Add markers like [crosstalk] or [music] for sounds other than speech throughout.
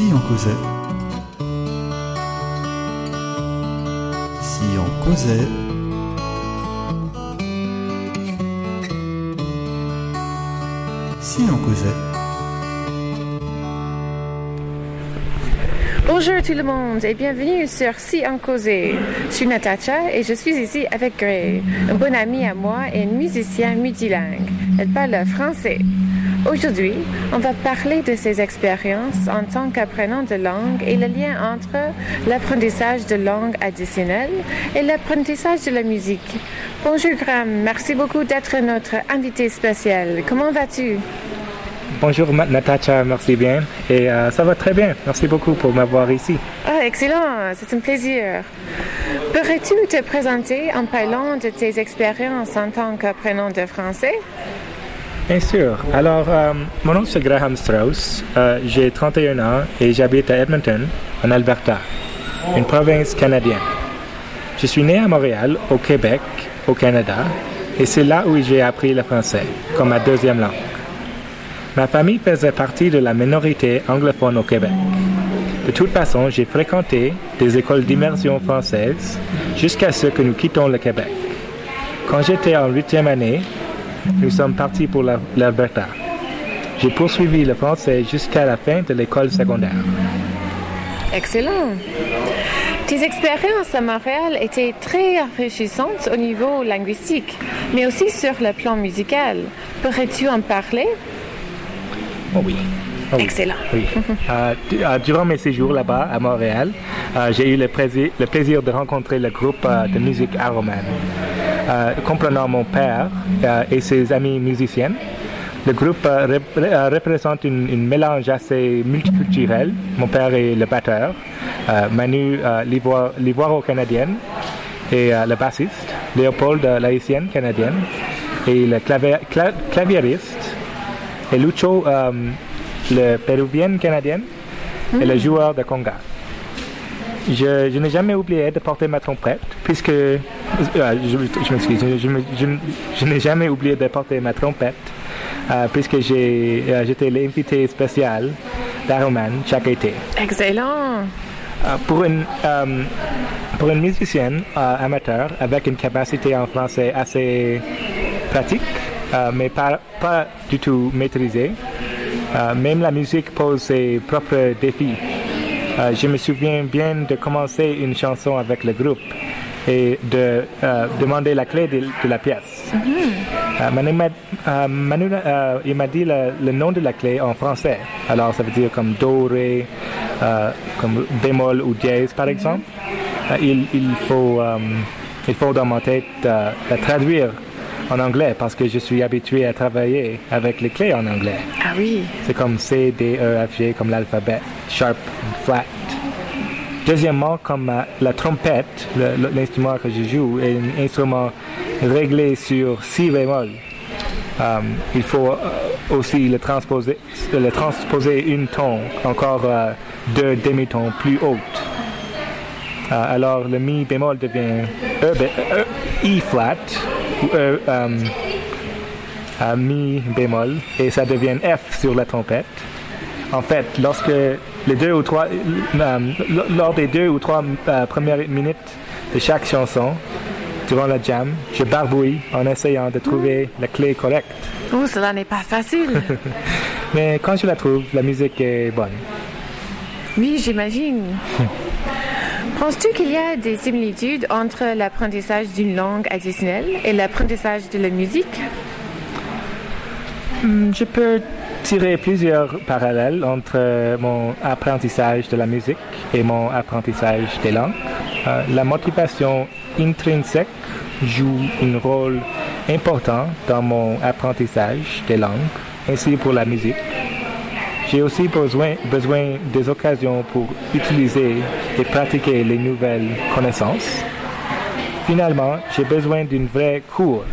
Si on causait. Si on causait. Si on causait. Bonjour tout le monde et bienvenue sur Si on causait. Je suis Natacha et je suis ici avec Gray, un bon ami à moi et musicien multilingue. Elle parle français. Aujourd'hui, on va parler de ses expériences en tant qu'apprenant de langue et le lien entre l'apprentissage de langue additionnelle et l'apprentissage de la musique. Bonjour Graham, merci beaucoup d'être notre invité spécial. Comment vas-tu? Bonjour Natacha, merci bien. Et euh, ça va très bien. Merci beaucoup pour m'avoir ici. Ah, excellent, c'est un plaisir. Pourrais-tu te présenter en parlant de tes expériences en tant qu'apprenant de français? Bien sûr. Alors, euh, mon nom c'est Graham Strauss. Euh, j'ai 31 ans et j'habite à Edmonton, en Alberta, une province canadienne. Je suis né à Montréal, au Québec, au Canada, et c'est là où j'ai appris le français comme ma deuxième langue. Ma famille faisait partie de la minorité anglophone au Québec. De toute façon, j'ai fréquenté des écoles d'immersion françaises jusqu'à ce que nous quittions le Québec. Quand j'étais en huitième année, nous sommes partis pour l'Alberta. J'ai poursuivi le français jusqu'à la fin de l'école secondaire. Excellent. Tes expériences à Montréal étaient très enrichissantes au niveau linguistique, mais aussi sur le plan musical. Pourrais-tu en parler? Oh oui. Oh oui. Excellent. Oui. [laughs] Euh, euh, durant mes séjours là-bas, à Montréal, euh, j'ai eu le plaisir, le plaisir, de rencontrer le groupe de musique Aroman. Comprenant mon père et ses amis musiciens, le groupe représente une, mélange assez multiculturel. Mon père est le batteur, Manu l'ivoiro-canadienne et le bassiste, Léopold l'haïtienne canadienne et le claviériste et Lucho le péruvienne canadienne et le joueur de conga. Je, n'ai jamais oublié de porter ma trompette, puisque. Je, m'excuse, je, n'ai jamais oublié de porter ma trompette, puisque j'étais l'invité spécial d'Aroman chaque été. Excellent! pour, une, pour une musicienne amateur avec une capacité en français assez pratique, mais pas, pas du tout maîtrisée, euh, même la musique pose ses propres défis. Euh, je me souviens bien de commencer une chanson avec le groupe et de euh, demander la clé de, la pièce. Manu, il m'a dit le, nom de la clé en français. Alors ça veut dire comme do, ré, comme bémol ou dièse par exemple. il, il, faut, il faut dans ma tête la traduire en anglais parce que je suis habitué à travailler avec les clés en anglais. Ah oui. C'est comme C, D, E, F, G, comme l'alphabet, sharp, flat. Deuxièmement, comme euh, la trompette, l'instrument que je joue, est un instrument réglé sur si bémol. Euh, il faut euh, aussi le transposer, le transposer une ton, encore deux demi-tons plus hautes. alors le mi bémol devient e, e, I flat ou E mi bémol et ça devient F sur la trompette. En fait, lorsque les deux ou trois, euh, lors des deux ou trois euh, premières minutes de chaque chanson, durant la jam, je barbouille en essayant de trouver la clé correcte. Oh, cela n'est pas facile. [laughs] Mais quand je la trouve, la musique est bonne. Oui, j'imagine. [laughs] Penses-tu qu'il y a des similitudes entre l'apprentissage d'une langue additionnelle et l'apprentissage de la musique? Hmm, je peux tirer plusieurs parallèles entre mon apprentissage de la musique et mon apprentissage des langues. Euh, la motivation intrinsèque joue un rôle important dans mon apprentissage des langues, ainsi pour la musique. J'ai aussi besoin, besoin des occasions pour utiliser et pratiquer les nouvelles connaissances. Finalement, j'ai besoin d'une vraie cours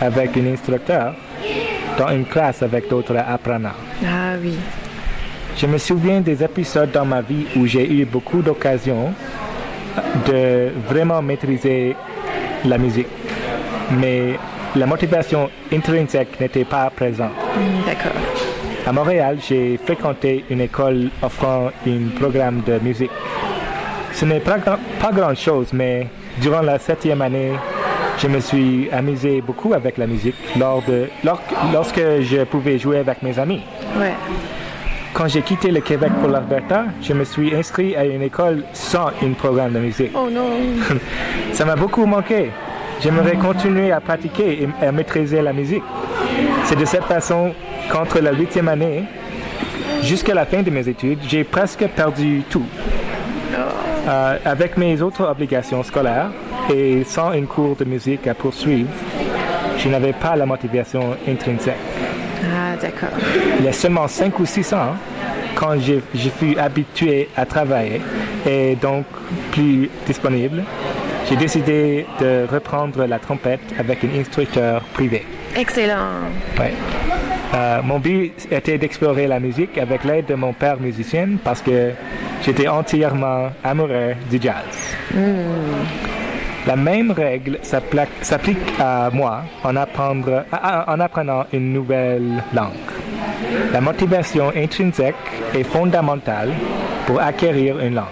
avec un instructeur dans une classe avec d'autres apprenants. Ah oui. Je me souviens des épisodes dans ma vie où j'ai eu beaucoup d'occasions de vraiment maîtriser la musique, mais la motivation intrinsèque n'était pas présente. Hmm, d'accord. À Montréal, j'ai fréquenté une école offrant un programme de musique. Ce n'est pas, pas grand-chose, mais durant la septième année, je me suis amusé beaucoup avec la musique lors de, lors- lorsque je pouvais jouer avec mes amis. Ouais. Quand j'ai quitté le Québec pour l'Alberta, je me suis inscrit à une école sans un programme de musique. Oh non. [laughs] Ça m'a beaucoup manqué. J'aimerais continuer à pratiquer et à maîtriser la musique. C'est de cette façon qu'entre la huitième année jusqu'à la fin de mes études, j'ai presque perdu tout. Euh, avec mes autres obligations scolaires et sans une cours de musique à poursuivre, je n'avais pas la motivation intrinsèque. Ah, d'accord. Il y a seulement 5 ou 6 ans, quand je, je fus habitué à travailler et donc plus disponible, j'ai décidé de reprendre la trompette avec un instructeur privé. Excellent. Ouais. Euh, mon but était d'explorer la musique avec l'aide de mon père musicien parce que j'étais entièrement amoureux du jazz. La même règle s'applique à moi en, apprendre- apprenant une nouvelle langue. La motivation intrinsèque est fondamentale pour acquérir une langue.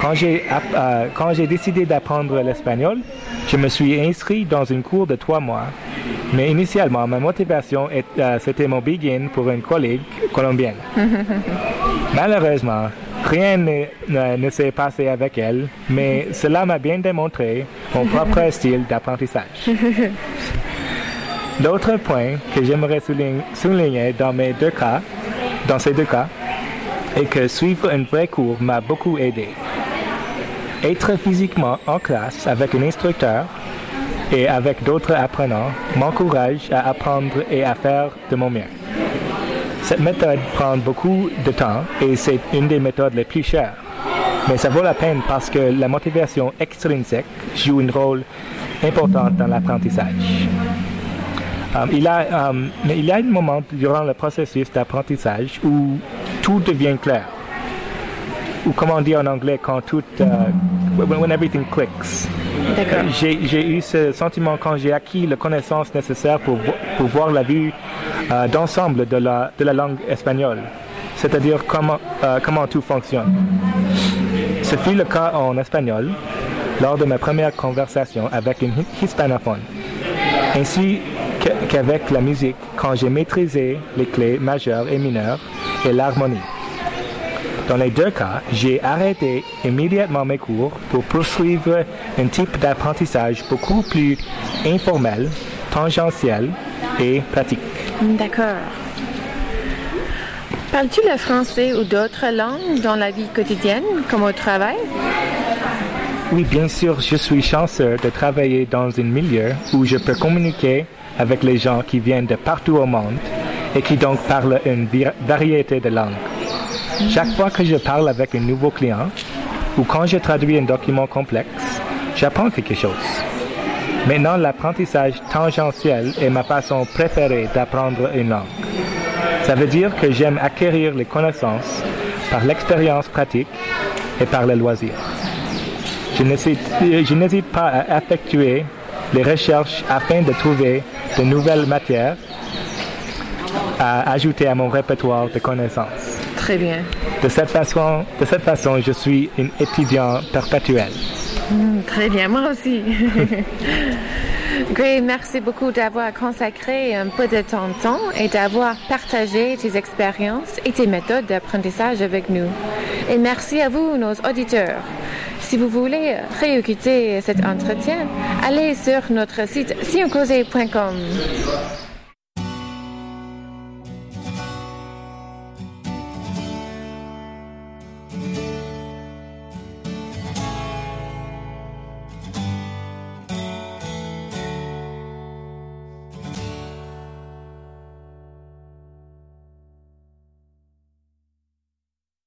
Quand j'ai euh, quand j'ai décidé d'apprendre l'espagnol, je me suis inscrit dans une cours de trois mois. Mais initialement, ma motivation, est- euh, c'était mon begin pour une collègue colombienne. [laughs] Malheureusement, rien ne, s'est passé avec elle, mais cela m'a bien démontré mon propre [laughs] style d'apprentissage. L'autre point que j'aimerais souligner, souligner dans mes deux cas, dans ces deux cas, est que suivre un vrai cours m'a beaucoup aidé. Être physiquement en classe avec un instructeur et avec d'autres apprenants m'encourage à apprendre et à faire de mon mieux. Cette méthode prend beaucoup de temps et c'est une des méthodes les plus chères. Mais ça vaut la peine parce que la motivation extrinsèque joue un rôle important dans l'apprentissage. Um, il, a, um, mais il y a un moment durant le processus d'apprentissage où tout devient clair. Ou comme on dit en anglais, quand tout, euh, when, everything clicks. D'accord. J'ai j'ai eu ce sentiment quand j'ai acquis la connaissance nécessaire pour, vo- pour voir la vue euh, d'ensemble de la, de la langue espagnole, c'est-à-dire comment, euh, comment tout fonctionne. Ce fut le cas en espagnol lors de ma première conversation avec une hi- hispanophone, ainsi qu'avec la musique quand j'ai maîtrisé les clés majeures et mineures et l'harmonie. Dans les deux cas, j'ai arrêté immédiatement mes cours pour poursuivre un type d'apprentissage beaucoup plus informel, tangentiel et pratique. D'accord. Parles-tu le français ou d'autres langues dans la vie quotidienne, comme au travail? Oui, bien sûr, je suis chanceux de travailler dans un milieu où je peux communiquer avec les gens qui viennent de partout au monde et qui donc parlent une variété de langues. Chaque fois que je parle avec un nouveau client ou quand je traduis un document complexe, j'apprends quelque chose. Maintenant, l'apprentissage tangentiel est ma façon préférée d'apprendre une langue. Ça veut dire que j'aime acquérir les connaissances par l'expérience pratique et par le loisir. Je n'hésite, je n'hésite pas à effectuer les recherches afin de trouver de nouvelles matières à ajouter à mon répertoire de connaissances. Très bien. De cette façon, de cette façon je suis un étudiant perpétuel. Mm, Très bien, moi aussi. [laughs] Gray, merci beaucoup d'avoir consacré un peu de ton temps et d'avoir partagé tes expériences et tes méthodes d'apprentissage avec nous. Et merci à vous, nos auditeurs. Si vous voulez réécouter cet entretien, allez sur notre site sioncauser.com.